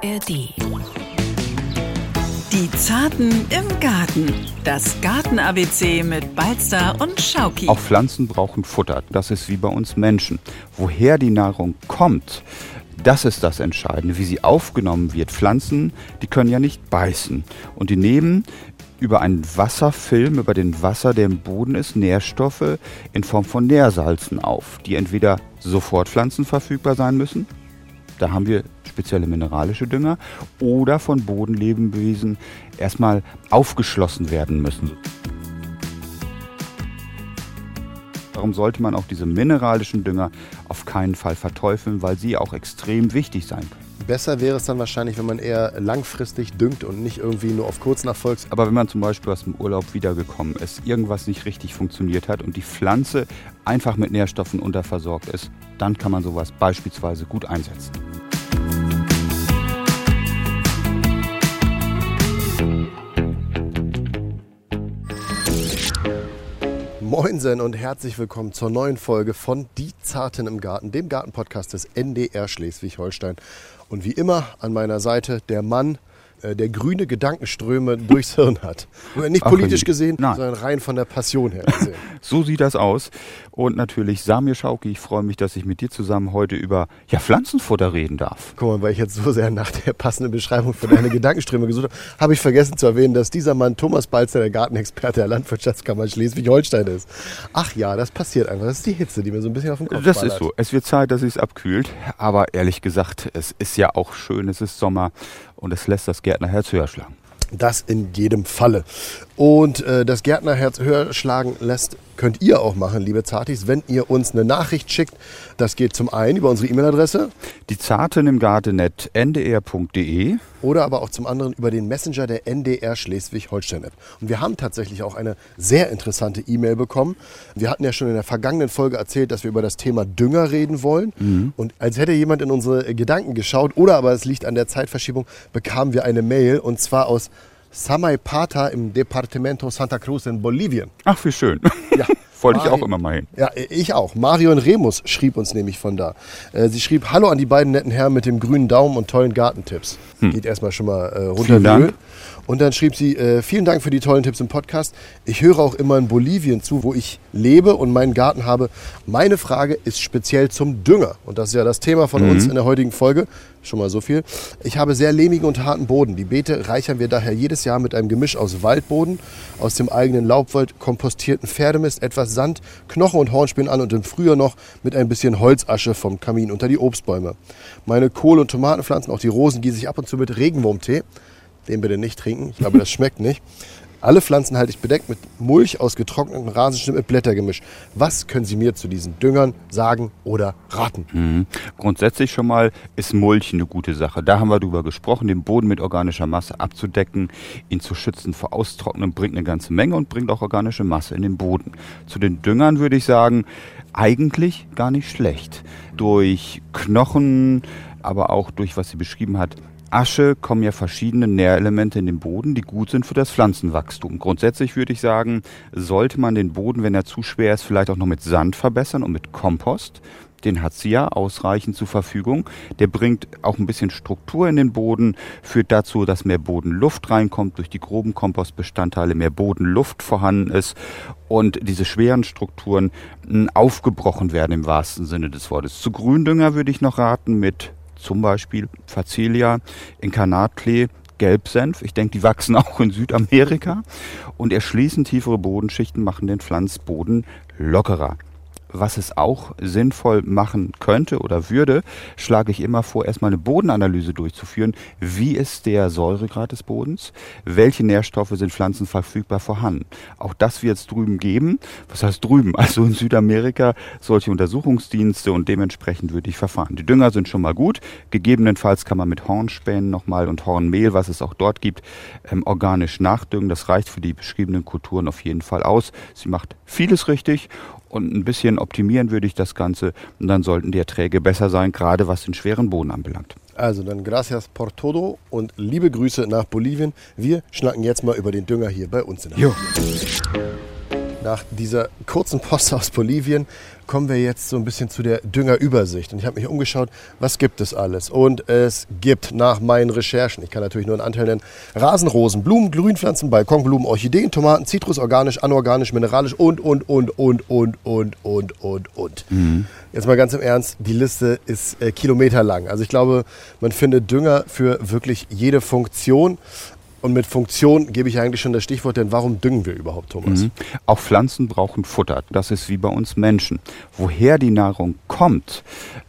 ARD. Die Zarten im Garten. Das Garten-ABC mit Balzer und Schauki. Auch Pflanzen brauchen Futter. Das ist wie bei uns Menschen. Woher die Nahrung kommt, das ist das Entscheidende, wie sie aufgenommen wird. Pflanzen, die können ja nicht beißen. Und die nehmen über einen Wasserfilm, über den Wasser, der im Boden ist, Nährstoffe in Form von Nährsalzen auf, die entweder sofort pflanzenverfügbar sein müssen, da haben wir spezielle mineralische Dünger, oder von Bodenlebewesen erstmal aufgeschlossen werden müssen. Darum sollte man auch diese mineralischen Dünger auf keinen Fall verteufeln, weil sie auch extrem wichtig sein können. Besser wäre es dann wahrscheinlich, wenn man eher langfristig düngt und nicht irgendwie nur auf kurzen Erfolg. Aber wenn man zum Beispiel aus dem Urlaub wiedergekommen ist, irgendwas nicht richtig funktioniert hat und die Pflanze einfach mit Nährstoffen unterversorgt ist, dann kann man sowas beispielsweise gut einsetzen. Moinsen und herzlich willkommen zur neuen Folge von Die Zarten im Garten, dem Gartenpodcast des NDR Schleswig-Holstein. Und wie immer an meiner Seite der Mann, der grüne Gedankenströme durchs Hirn hat. Nicht politisch gesehen, Nein. sondern rein von der Passion her gesehen. So sieht das aus. Und natürlich Samir Schauki, ich freue mich, dass ich mit dir zusammen heute über ja, Pflanzenfutter reden darf. Guck mal, weil ich jetzt so sehr nach der passenden Beschreibung für deine Gedankenströme gesucht habe, habe ich vergessen zu erwähnen, dass dieser Mann Thomas Balzer, der Gartenexperte der Landwirtschaftskammer Schleswig-Holstein ist. Ach ja, das passiert einfach. Das ist die Hitze, die mir so ein bisschen auf den Kopf Das ballert. ist so. Es wird Zeit, dass es abkühlt. Aber ehrlich gesagt, es ist ja auch schön, es ist Sommer und es lässt das Gärtnerherz höher schlagen. Das in jedem Falle. Und äh, das Gärtnerherz höher schlagen lässt, könnt ihr auch machen, liebe Zartis, wenn ihr uns eine Nachricht schickt. Das geht zum einen über unsere E-Mail-Adresse Die Zarten im Gartenet ndr.de. oder aber auch zum anderen über den Messenger der NDR Schleswig-Holstein-App. Und wir haben tatsächlich auch eine sehr interessante E-Mail bekommen. Wir hatten ja schon in der vergangenen Folge erzählt, dass wir über das Thema Dünger reden wollen. Und als hätte jemand in unsere Gedanken geschaut, oder aber es liegt an der Zeitverschiebung, bekamen wir eine Mail und zwar aus Samaipata im Departamento Santa Cruz in Bolivien. Ach, wie schön. Ja. Wollte ich auch immer mal hin. Ja, ich auch. Marion Remus schrieb uns nämlich von da. Äh, Sie schrieb, hallo an die beiden netten Herren mit dem grünen Daumen und tollen Gartentipps. Geht erstmal schon mal äh, runter Vielen Dank. Und dann schrieb sie, äh, vielen Dank für die tollen Tipps im Podcast. Ich höre auch immer in Bolivien zu, wo ich lebe und meinen Garten habe. Meine Frage ist speziell zum Dünger. Und das ist ja das Thema von uns in der heutigen Folge. Schon mal so viel. Ich habe sehr lehmigen und harten Boden. Die Beete reichern wir daher jedes Jahr mit einem Gemisch aus Waldboden, aus dem eigenen Laubwald, kompostierten Pferdemist, etwas Sand, Knochen und Hornspänen an und im Frühjahr noch mit ein bisschen Holzasche vom Kamin unter die Obstbäume. Meine Kohl- und Tomatenpflanzen, auch die Rosen, gieße ich ab und zu mit Regenwurmtee. Den bitte nicht trinken, ich glaube, das schmeckt nicht. Alle Pflanzen halte ich bedeckt mit Mulch aus getrocknetem Rasenschnitt mit Blättergemisch. Was können Sie mir zu diesen Düngern sagen oder raten? Mhm. Grundsätzlich schon mal ist Mulch eine gute Sache. Da haben wir drüber gesprochen, den Boden mit organischer Masse abzudecken, ihn zu schützen vor Austrocknen, bringt eine ganze Menge und bringt auch organische Masse in den Boden. Zu den Düngern würde ich sagen, eigentlich gar nicht schlecht. Durch Knochen, aber auch durch, was sie beschrieben hat, Asche kommen ja verschiedene Nährelemente in den Boden, die gut sind für das Pflanzenwachstum. Grundsätzlich würde ich sagen, sollte man den Boden, wenn er zu schwer ist, vielleicht auch noch mit Sand verbessern und mit Kompost. Den hat sie ja ausreichend zur Verfügung. Der bringt auch ein bisschen Struktur in den Boden, führt dazu, dass mehr Bodenluft reinkommt, durch die groben Kompostbestandteile mehr Bodenluft vorhanden ist und diese schweren Strukturen mh, aufgebrochen werden im wahrsten Sinne des Wortes. Zu Gründünger würde ich noch raten mit zum Beispiel Facelia, Inkarnatklee, Gelbsenf. Ich denke, die wachsen auch in Südamerika und erschließen tiefere Bodenschichten, machen den Pflanzboden lockerer. Was es auch sinnvoll machen könnte oder würde, schlage ich immer vor, erstmal eine Bodenanalyse durchzuführen. Wie ist der Säuregrad des Bodens? Welche Nährstoffe sind pflanzenverfügbar vorhanden? Auch das wird es drüben geben. Was heißt drüben? Also in Südamerika solche Untersuchungsdienste und dementsprechend würde ich verfahren. Die Dünger sind schon mal gut. Gegebenenfalls kann man mit Hornspänen nochmal und Hornmehl, was es auch dort gibt, ähm, organisch nachdüngen. Das reicht für die beschriebenen Kulturen auf jeden Fall aus. Sie macht vieles richtig und ein bisschen optimieren würde ich das Ganze und dann sollten die Erträge besser sein, gerade was den schweren Boden anbelangt. Also dann gracias por todo und liebe Grüße nach Bolivien. Wir schnacken jetzt mal über den Dünger hier bei uns in der Jo. Nach dieser kurzen Post aus Bolivien kommen wir jetzt so ein bisschen zu der Düngerübersicht. Und ich habe mich umgeschaut, was gibt es alles? Und es gibt nach meinen Recherchen, ich kann natürlich nur einen Anteil nennen, Rasenrosen, Blumen, Grünpflanzen, Balkonblumen, Orchideen, Tomaten, Zitrus, organisch, anorganisch, mineralisch und, und, und, und, und, und, und, und, und. Mhm. Jetzt mal ganz im Ernst, die Liste ist äh, kilometerlang. Also ich glaube, man findet Dünger für wirklich jede Funktion. Und mit Funktion gebe ich eigentlich schon das Stichwort, denn warum düngen wir überhaupt, Thomas? Mhm. Auch Pflanzen brauchen Futter. Das ist wie bei uns Menschen. Woher die Nahrung kommt,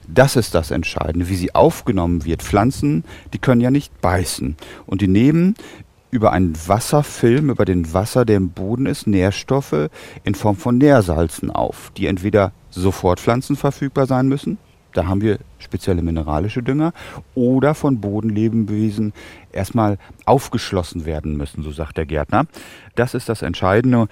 das ist das Entscheidende, wie sie aufgenommen wird. Pflanzen, die können ja nicht beißen. Und die nehmen über einen Wasserfilm, über den Wasser, der im Boden ist, Nährstoffe in Form von Nährsalzen auf, die entweder sofort pflanzenverfügbar sein müssen da haben wir spezielle mineralische Dünger oder von Bodenlebewesen erstmal aufgeschlossen werden müssen, so sagt der Gärtner. Das ist das Entscheidende.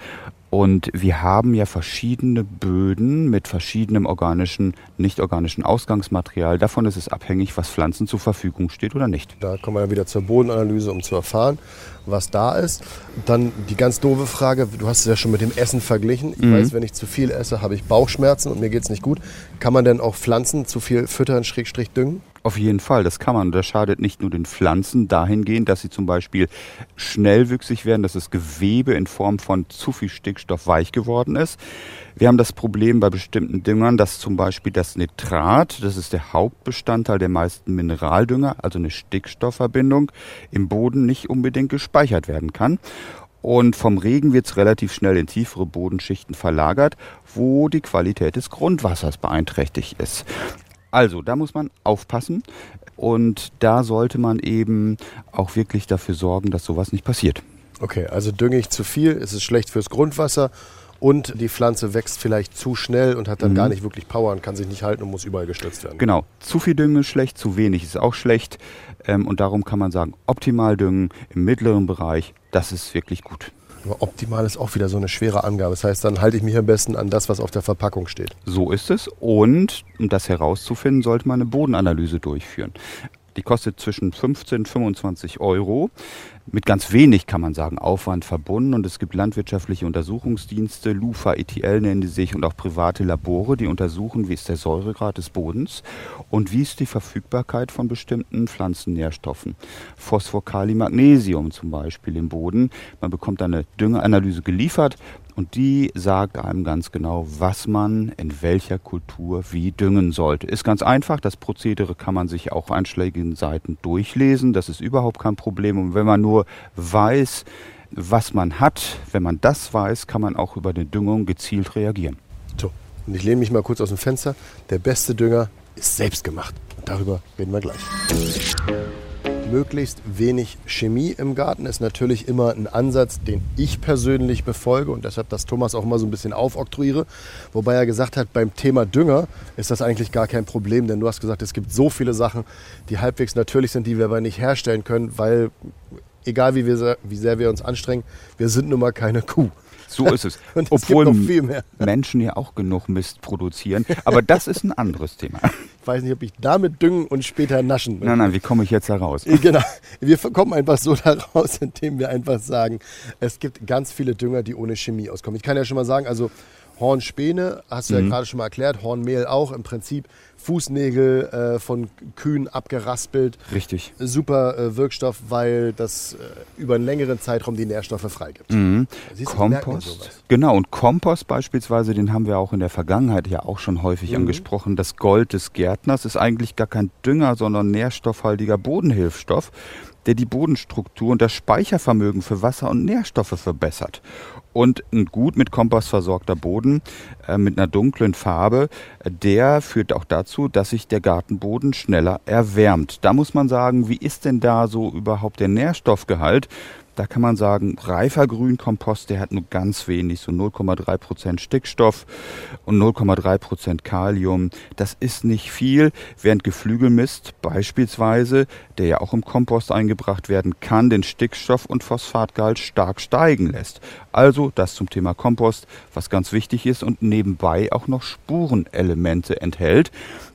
Und wir haben ja verschiedene Böden mit verschiedenem organischen, nicht organischen Ausgangsmaterial. Davon ist es abhängig, was Pflanzen zur Verfügung steht oder nicht. Da kommen wir dann wieder zur Bodenanalyse, um zu erfahren, was da ist. Dann die ganz doofe Frage, du hast es ja schon mit dem Essen verglichen. Ich mhm. weiß, wenn ich zu viel esse, habe ich Bauchschmerzen und mir geht es nicht gut. Kann man denn auch Pflanzen zu viel füttern, Schrägstrich düngen? Auf jeden Fall, das kann man. Das schadet nicht nur den Pflanzen dahingehend, dass sie zum Beispiel schnellwüchsig werden, dass das Gewebe in Form von zu viel Stickstoff weich geworden ist. Wir haben das Problem bei bestimmten Düngern, dass zum Beispiel das Nitrat, das ist der Hauptbestandteil der meisten Mineraldünger, also eine Stickstoffverbindung, im Boden nicht unbedingt gespeichert werden kann. Und vom Regen wird es relativ schnell in tiefere Bodenschichten verlagert, wo die Qualität des Grundwassers beeinträchtigt ist. Also, da muss man aufpassen und da sollte man eben auch wirklich dafür sorgen, dass sowas nicht passiert. Okay, also dünge ich zu viel, ist es schlecht fürs Grundwasser und die Pflanze wächst vielleicht zu schnell und hat dann mhm. gar nicht wirklich Power und kann sich nicht halten und muss überall gestürzt werden. Genau, zu viel Düngen ist schlecht, zu wenig ist auch schlecht ähm, und darum kann man sagen, optimal düngen im mittleren Bereich, das ist wirklich gut. Optimal ist auch wieder so eine schwere Angabe. Das heißt, dann halte ich mich am besten an das, was auf der Verpackung steht. So ist es. Und um das herauszufinden, sollte man eine Bodenanalyse durchführen. Die kostet zwischen 15 und 25 Euro mit ganz wenig, kann man sagen, Aufwand verbunden. Und es gibt landwirtschaftliche Untersuchungsdienste, LUFA, ETL nennen die sich, und auch private Labore, die untersuchen, wie ist der Säuregrad des Bodens und wie ist die Verfügbarkeit von bestimmten Pflanzennährstoffen. Phosphor, Kali, Magnesium zum Beispiel im Boden. Man bekommt eine Düngeanalyse geliefert und die sagt einem ganz genau, was man in welcher Kultur wie düngen sollte. Ist ganz einfach. Das Prozedere kann man sich auf einschlägigen Seiten durchlesen. Das ist überhaupt kein Problem. Und wenn man nur weiß, was man hat, wenn man das weiß, kann man auch über eine Düngung gezielt reagieren. So, und ich lehne mich mal kurz aus dem Fenster. Der beste Dünger ist selbst gemacht. Darüber reden wir gleich möglichst wenig Chemie im Garten ist natürlich immer ein Ansatz, den ich persönlich befolge und deshalb das Thomas auch immer so ein bisschen aufoktroyiere. Wobei er gesagt hat, beim Thema Dünger ist das eigentlich gar kein Problem, denn du hast gesagt, es gibt so viele Sachen, die halbwegs natürlich sind, die wir aber nicht herstellen können, weil egal wie, wir, wie sehr wir uns anstrengen, wir sind nun mal keine Kuh. So ist es. Und es Obwohl Menschen ja auch genug Mist produzieren. Aber das ist ein anderes Thema. Ich weiß nicht, ob ich damit düngen und später naschen. Nein, nein, wie komme ich jetzt da raus? Genau. Wir kommen einfach so da raus, indem wir einfach sagen, es gibt ganz viele Dünger, die ohne Chemie auskommen. Ich kann ja schon mal sagen, also Hornspäne, hast du mhm. ja gerade schon mal erklärt, Hornmehl auch im Prinzip Fußnägel äh, von Kühen abgeraspelt. Richtig. Super äh, Wirkstoff, weil das äh, über einen längeren Zeitraum die Nährstoffe freigibt. Mhm. Kompost. Genau, und Kompost beispielsweise, den haben wir auch in der Vergangenheit ja auch schon häufig mhm. angesprochen. Das Gold des Gärtners ist eigentlich gar kein Dünger, sondern nährstoffhaltiger Bodenhilfstoff der die Bodenstruktur und das Speichervermögen für Wasser und Nährstoffe verbessert. Und ein gut mit Kompost versorgter Boden äh, mit einer dunklen Farbe, der führt auch dazu, dass sich der Gartenboden schneller erwärmt. Da muss man sagen, wie ist denn da so überhaupt der Nährstoffgehalt? Da kann man sagen, reifer Grünkompost, der hat nur ganz wenig, so 0,3 Prozent Stickstoff und 0,3 Prozent Kalium. Das ist nicht viel, während Geflügelmist beispielsweise, der ja auch im Kompost eingebracht werden kann, den Stickstoff- und Phosphatgehalt stark steigen lässt. Also das zum Thema Kompost, was ganz wichtig ist und nebenbei auch noch Spurenelemente enthält.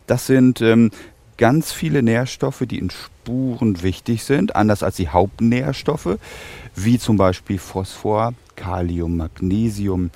Das sind ähm, ganz viele Nährstoffe, die in Spuren wichtig sind, anders als die Hauptnährstoffe, wie zum Beispiel Phosphor, Kalium, Magnesium,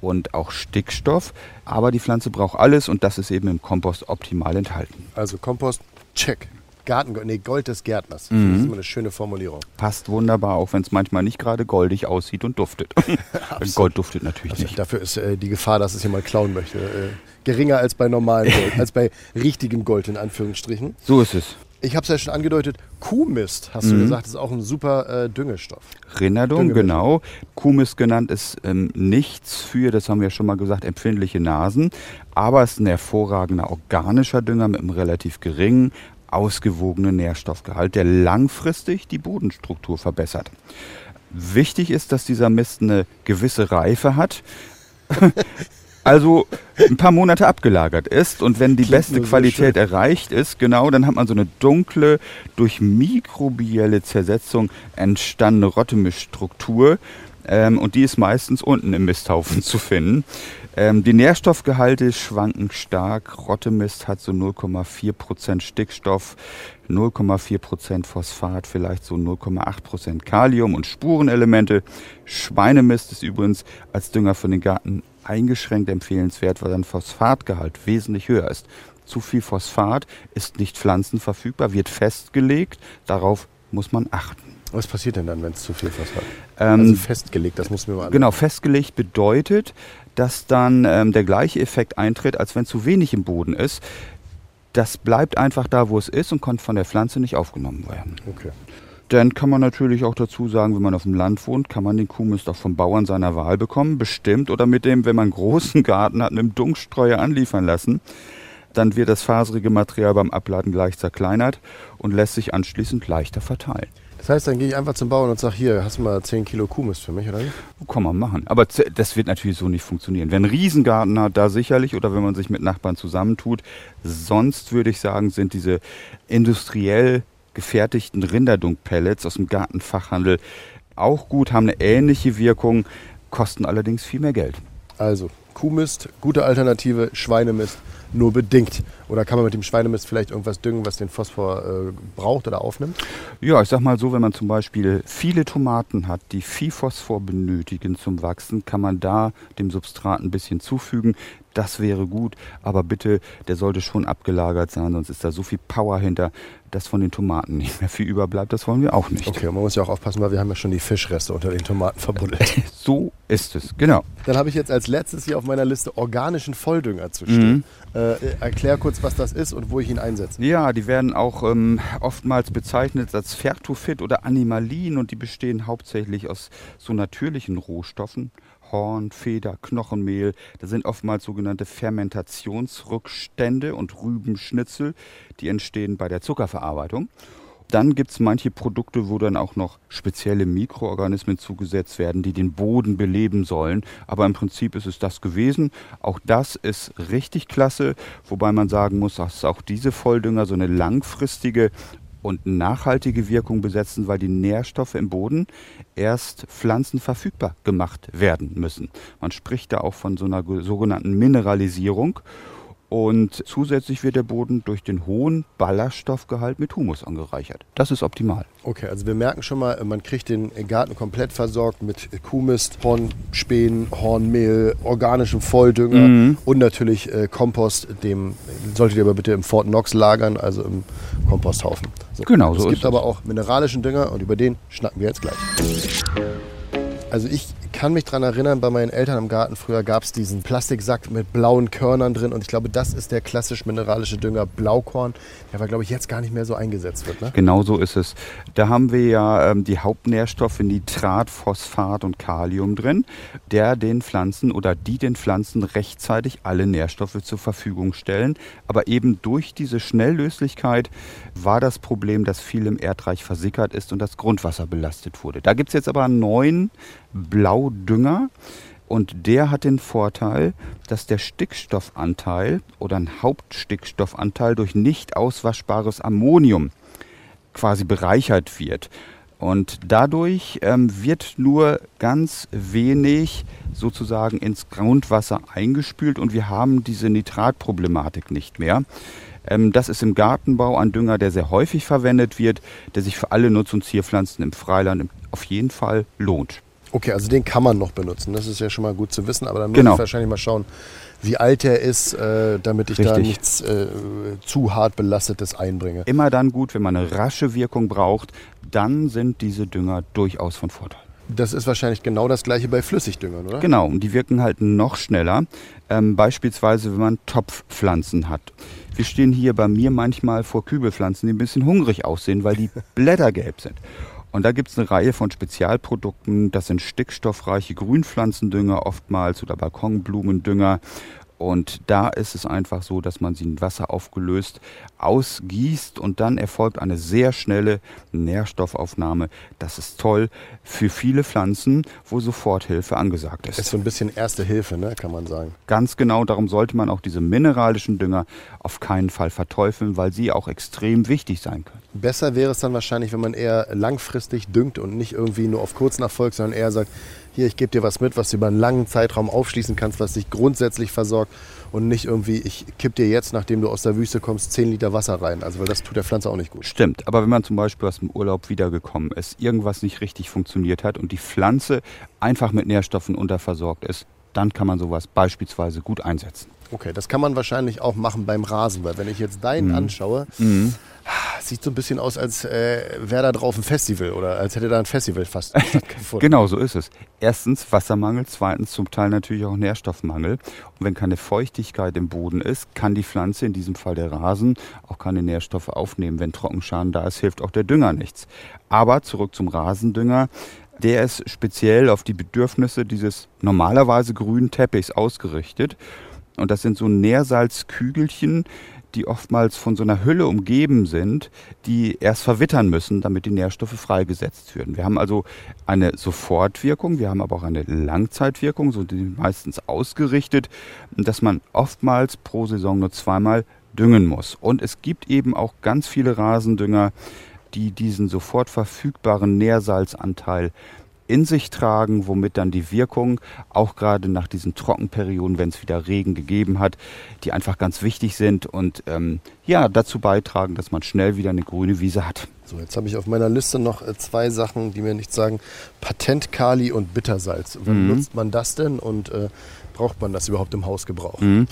und auch Stickstoff. Aber die Pflanze braucht alles und das ist eben im Kompost optimal enthalten. Also Kompost, check. Garten, nee, Gold des Gärtners. Mhm. Das ist immer eine schöne Formulierung. Passt wunderbar, auch wenn es manchmal nicht gerade goldig aussieht und duftet. Gold duftet natürlich also nicht. Dafür ist äh, die Gefahr, dass es jemand klauen möchte, äh, geringer als bei normalem Gold, als bei richtigem Gold in Anführungsstrichen. So ist es. Ich habe es ja schon angedeutet, Kuhmist, hast mhm. du gesagt, ist auch ein super äh, Düngestoff. Rinderdung, genau. Kuhmist genannt ist ähm, nichts für, das haben wir ja schon mal gesagt, empfindliche Nasen. Aber es ist ein hervorragender organischer Dünger mit einem relativ geringen, ausgewogenen Nährstoffgehalt, der langfristig die Bodenstruktur verbessert. Wichtig ist, dass dieser Mist eine gewisse Reife hat. also ein paar Monate abgelagert ist und wenn die Klingt beste Qualität schön. erreicht ist, genau, dann hat man so eine dunkle, durch mikrobielle Zersetzung entstandene Rottemischstruktur ähm, und die ist meistens unten im Misthaufen zu finden. Ähm, die Nährstoffgehalte schwanken stark. Rottemist hat so 0,4% Stickstoff, 0,4% Phosphat, vielleicht so 0,8% Kalium und Spurenelemente. Schweinemist ist übrigens als Dünger für den Garten eingeschränkt empfehlenswert, weil sein Phosphatgehalt wesentlich höher ist. Zu viel Phosphat ist nicht pflanzenverfügbar, wird festgelegt. Darauf muss man achten. Was passiert denn dann, wenn es zu viel Phosphat hat? Ähm, also festgelegt, das muss mir mal Genau, festgelegt bedeutet, dass dann ähm, der gleiche Effekt eintritt, als wenn zu wenig im Boden ist. Das bleibt einfach da, wo es ist und kann von der Pflanze nicht aufgenommen werden. Okay. Dann kann man natürlich auch dazu sagen, wenn man auf dem Land wohnt, kann man den Kuhmist auch vom Bauern seiner Wahl bekommen, bestimmt. Oder mit dem, wenn man einen großen Garten hat, einem Dunkstreuer anliefern lassen. Dann wird das faserige Material beim Abladen gleich zerkleinert und lässt sich anschließend leichter verteilen. Das heißt, dann gehe ich einfach zum Bauern und sage, hier, hast du mal 10 Kilo Kuhmist für mich, oder nicht? Kann man machen. Aber das wird natürlich so nicht funktionieren. Wer einen Riesengarten hat, da sicherlich, oder wenn man sich mit Nachbarn zusammentut. Sonst würde ich sagen, sind diese industriell gefertigten Rinderdunk-Pellets aus dem Gartenfachhandel auch gut, haben eine ähnliche Wirkung, kosten allerdings viel mehr Geld. Also, Kuhmist, gute Alternative, Schweinemist nur bedingt. Oder kann man mit dem Schweinemist vielleicht irgendwas düngen, was den Phosphor äh, braucht oder aufnimmt? Ja, ich sag mal so, wenn man zum Beispiel viele Tomaten hat, die viel Phosphor benötigen zum Wachsen, kann man da dem Substrat ein bisschen zufügen. Das wäre gut, aber bitte, der sollte schon abgelagert sein, sonst ist da so viel Power hinter, dass von den Tomaten nicht mehr viel überbleibt. Das wollen wir auch nicht. Okay, man muss ja auch aufpassen, weil wir haben ja schon die Fischreste unter den Tomaten verbuddelt. so ist es, genau. Dann habe ich jetzt als letztes hier auf meiner Liste organischen Volldünger zu stehen. Mhm. Äh, erklär kurz, was das ist und wo ich ihn einsetze. Ja, die werden auch ähm, oftmals bezeichnet als Fertofit oder Animalin und die bestehen hauptsächlich aus so natürlichen Rohstoffen. Horn, Feder, Knochenmehl. Da sind oftmals sogenannte Fermentationsrückstände und Rübenschnitzel, die entstehen bei der Zuckerverarbeitung. Dann gibt es manche Produkte, wo dann auch noch spezielle Mikroorganismen zugesetzt werden, die den Boden beleben sollen. Aber im Prinzip ist es das gewesen. Auch das ist richtig klasse, wobei man sagen muss, dass auch diese Volldünger so eine langfristige und nachhaltige Wirkung besetzen, weil die Nährstoffe im Boden erst pflanzenverfügbar gemacht werden müssen. Man spricht da auch von so einer sogenannten Mineralisierung. Und zusätzlich wird der Boden durch den hohen Ballaststoffgehalt mit Humus angereichert. Das ist optimal. Okay, also wir merken schon mal, man kriegt den Garten komplett versorgt mit Kuhmist, Hornspänen, Hornmehl, organischem Volldünger mhm. und natürlich äh, Kompost. Dem solltet ihr aber bitte im Fort Knox lagern, also im Komposthaufen. So. Genau, so es gibt aber auch mineralischen Dünger und über den schnacken wir jetzt gleich. Also ich kann mich daran erinnern, bei meinen Eltern im Garten früher gab es diesen Plastiksack mit blauen Körnern drin und ich glaube, das ist der klassisch mineralische Dünger Blaukorn, der aber, glaube ich, jetzt gar nicht mehr so eingesetzt wird. Ne? Genau so ist es. Da haben wir ja ähm, die Hauptnährstoffe Nitrat, Phosphat und Kalium drin, der den Pflanzen oder die den Pflanzen rechtzeitig alle Nährstoffe zur Verfügung stellen. Aber eben durch diese Schnelllöslichkeit war das Problem, dass viel im Erdreich versickert ist und das Grundwasser belastet wurde. Da gibt es jetzt aber einen neuen Blaudünger. Und der hat den Vorteil, dass der Stickstoffanteil oder ein Hauptstickstoffanteil durch nicht auswaschbares Ammonium quasi bereichert wird. Und dadurch ähm, wird nur ganz wenig sozusagen ins Grundwasser eingespült und wir haben diese Nitratproblematik nicht mehr. Ähm, das ist im Gartenbau ein Dünger, der sehr häufig verwendet wird, der sich für alle Nutz- und Zierpflanzen im Freiland auf jeden Fall lohnt. Okay, also den kann man noch benutzen. Das ist ja schon mal gut zu wissen, aber dann muss Genau. ich wahrscheinlich mal schauen, wie alt er ist, äh, damit ich da Richtig. nichts äh, zu hart belastetes einbringe. Immer dann gut, wenn man eine rasche Wirkung braucht, dann sind diese Dünger durchaus von Vorteil. Das ist wahrscheinlich genau das gleiche bei Flüssigdüngern, oder? Genau, und die wirken halt noch schneller. Ähm, beispielsweise, wenn man Topfpflanzen hat. Wir stehen hier bei mir manchmal vor Kübelpflanzen, die ein bisschen hungrig aussehen, weil die Blätter gelb sind. Und da gibt es eine Reihe von Spezialprodukten. Das sind stickstoffreiche Grünpflanzendünger oftmals oder Balkonblumendünger. Und da ist es einfach so, dass man sie in Wasser aufgelöst ausgießt und dann erfolgt eine sehr schnelle Nährstoffaufnahme. Das ist toll für viele Pflanzen, wo Soforthilfe angesagt ist. Ist so ein bisschen erste Hilfe, ne, kann man sagen. Ganz genau, darum sollte man auch diese mineralischen Dünger auf keinen Fall verteufeln, weil sie auch extrem wichtig sein können. Besser wäre es dann wahrscheinlich, wenn man eher langfristig düngt und nicht irgendwie nur auf kurzen Erfolg, sondern eher sagt, hier, ich gebe dir was mit, was du über einen langen Zeitraum aufschließen kannst, was dich grundsätzlich versorgt und nicht irgendwie, ich kipp dir jetzt, nachdem du aus der Wüste kommst, 10 Liter Wasser rein. Also weil das tut der Pflanze auch nicht gut. Stimmt, aber wenn man zum Beispiel aus dem Urlaub wiedergekommen ist, irgendwas nicht richtig funktioniert hat und die Pflanze einfach mit Nährstoffen unterversorgt ist, dann kann man sowas beispielsweise gut einsetzen. Okay, das kann man wahrscheinlich auch machen beim Rasen, weil wenn ich jetzt deinen anschaue, sieht so ein bisschen aus, als äh, wäre da drauf ein Festival oder als hätte da ein Festival fast stattgefunden. Genau, so ist es. Erstens Wassermangel, zweitens zum Teil natürlich auch Nährstoffmangel. Und wenn keine Feuchtigkeit im Boden ist, kann die Pflanze, in diesem Fall der Rasen, auch keine Nährstoffe aufnehmen. Wenn Trockenschaden da ist, hilft auch der Dünger nichts. Aber zurück zum Rasendünger. Der ist speziell auf die Bedürfnisse dieses normalerweise grünen Teppichs ausgerichtet. Und das sind so Nährsalzkügelchen, die oftmals von so einer Hülle umgeben sind, die erst verwittern müssen, damit die Nährstoffe freigesetzt werden. Wir haben also eine Sofortwirkung, wir haben aber auch eine Langzeitwirkung, so die meistens ausgerichtet, dass man oftmals pro Saison nur zweimal düngen muss. Und es gibt eben auch ganz viele Rasendünger, die diesen sofort verfügbaren Nährsalzanteil in sich tragen, womit dann die Wirkung, auch gerade nach diesen Trockenperioden, wenn es wieder Regen gegeben hat, die einfach ganz wichtig sind und ähm, ja, dazu beitragen, dass man schnell wieder eine grüne Wiese hat. So, jetzt habe ich auf meiner Liste noch äh, zwei Sachen, die mir nichts sagen. Patentkali und Bittersalz. Wann nutzt man das denn und äh, braucht man das überhaupt im Hausgebrauch? Mhm.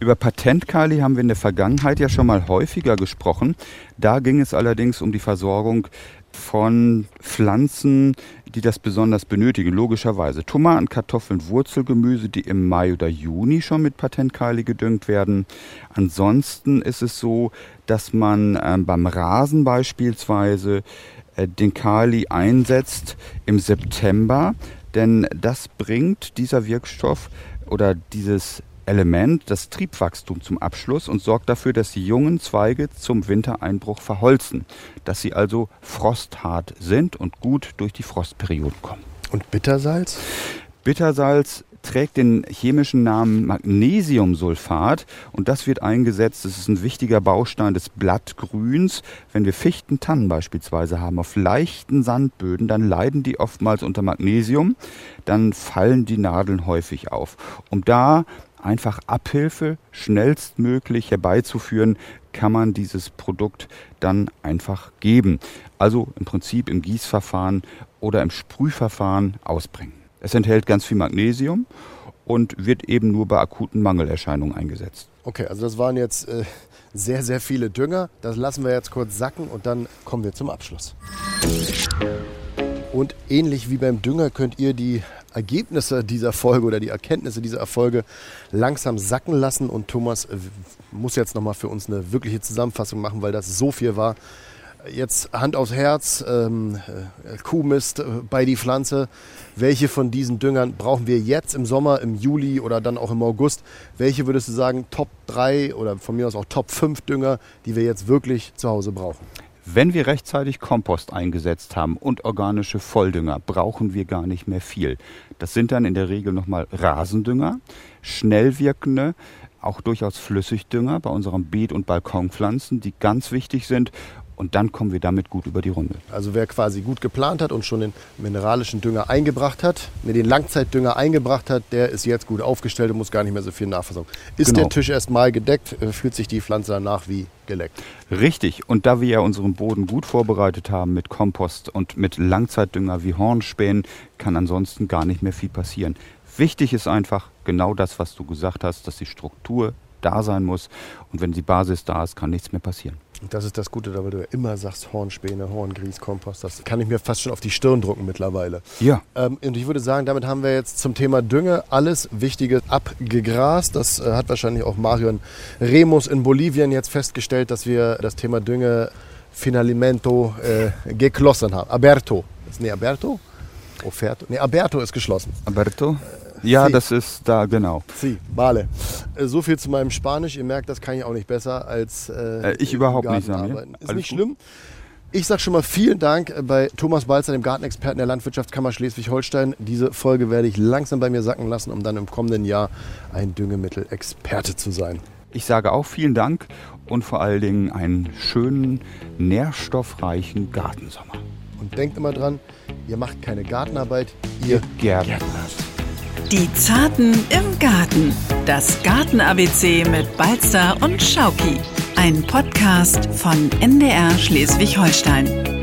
Über Patentkali haben wir in der Vergangenheit ja schon mal häufiger gesprochen. Da ging es allerdings um die Versorgung von Pflanzen, die das besonders benötigen, logischerweise. Tomaten, Kartoffeln, Wurzelgemüse, die im Mai oder Juni schon mit Patentkali gedüngt werden. Ansonsten ist es so, dass man ähm, beim Rasen beispielsweise äh, den Kali einsetzt im September, denn das bringt dieser Wirkstoff oder dieses Element das Triebwachstum zum Abschluss und sorgt dafür, dass die jungen Zweige zum Wintereinbruch verholzen, dass sie also frosthart sind und gut durch die Frostperioden kommen. Und Bittersalz? Bittersalz trägt den chemischen Namen Magnesiumsulfat und das wird eingesetzt. Das ist ein wichtiger Baustein des Blattgrüns. Wenn wir Fichten, Tannen beispielsweise haben auf leichten Sandböden, dann leiden die oftmals unter Magnesium. Dann fallen die Nadeln häufig auf. Um da einfach Abhilfe schnellstmöglich herbeizuführen, kann man dieses Produkt dann einfach geben. Also im Prinzip im Gießverfahren oder im Sprühverfahren ausbringen. Es enthält ganz viel Magnesium und wird eben nur bei akuten Mangelerscheinungen eingesetzt. Okay, also das waren jetzt äh, sehr, sehr viele Dünger. Das lassen wir jetzt kurz sacken und dann kommen wir zum Abschluss. Und ähnlich wie beim Dünger könnt ihr die Ergebnisse dieser Folge oder die Erkenntnisse dieser Erfolge langsam sacken lassen. Und Thomas äh, muss jetzt nochmal für uns eine wirkliche Zusammenfassung machen, weil das so viel war. Jetzt Hand aufs Herz, ähm, äh, Kuhmist äh, bei die Pflanze. Welche von diesen Düngern brauchen wir jetzt im Sommer, im Juli oder dann auch im August? Welche würdest du sagen, Top 3 oder von mir aus auch Top 5 Dünger, die wir jetzt wirklich zu Hause brauchen? Wenn wir rechtzeitig Kompost eingesetzt haben und organische Volldünger, brauchen wir gar nicht mehr viel. Das sind dann in der Regel nochmal Rasendünger, schnell wirkende, auch durchaus Flüssigdünger bei unseren Beet- und Balkonpflanzen, die ganz wichtig sind. Und dann kommen wir damit gut über die Runde. Also wer quasi gut geplant hat und schon den mineralischen Dünger eingebracht hat, mir den Langzeitdünger eingebracht hat, der ist jetzt gut aufgestellt und muss gar nicht mehr so viel nachversorgen. Ist Genau. der Tisch erstmal gedeckt, äh, fühlt sich die Pflanze danach wie geleckt. Richtig. Und da wir ja unseren Boden gut vorbereitet haben mit Kompost und mit Langzeitdünger wie Hornspänen, kann ansonsten gar nicht mehr viel passieren. Wichtig ist einfach genau das, was du gesagt hast, dass die Struktur da sein muss. Und wenn die Basis da ist, kann nichts mehr passieren. Und das ist das Gute, weil du ja immer sagst Hornspäne, Horngrieß, Kompost. Das kann ich mir fast schon auf die Stirn drucken mittlerweile. Ja, Ähm, und ich würde sagen, damit haben wir jetzt zum Thema Dünge alles Wichtige abgegrast. Das äh, hat wahrscheinlich auch Marion Remus in Bolivien jetzt festgestellt, dass wir das Thema Dünge Finalimento äh, geschlossen haben. Aberto. Ist, nee, Aberto? Offerto? Nee, Aberto ist geschlossen. Alberto? Ja, Sie. das ist da, genau. Si, vale. Äh, So viel zu meinem Spanisch. Ihr merkt, das kann ich auch nicht besser als äh, Äh, ich überhaupt Garten nicht, arbeiten. Ist Alles nicht gut. schlimm. Ich sage schon mal vielen Dank äh, bei Thomas Balzer, dem Gartenexperten der Landwirtschaftskammer Schleswig-Holstein. Diese Folge werde ich langsam bei mir sacken lassen, um dann im kommenden Jahr ein Düngemittel-Experte zu sein. Ich sage auch vielen Dank und vor allen Dingen einen schönen, nährstoffreichen Gartensommer. Und denkt immer dran, ihr macht keine Gartenarbeit, ihr Gerne. Die Zarten im Garten. Das Garten-ABC mit Balzer und Schauki. Ein Podcast von NDR Schleswig-Holstein.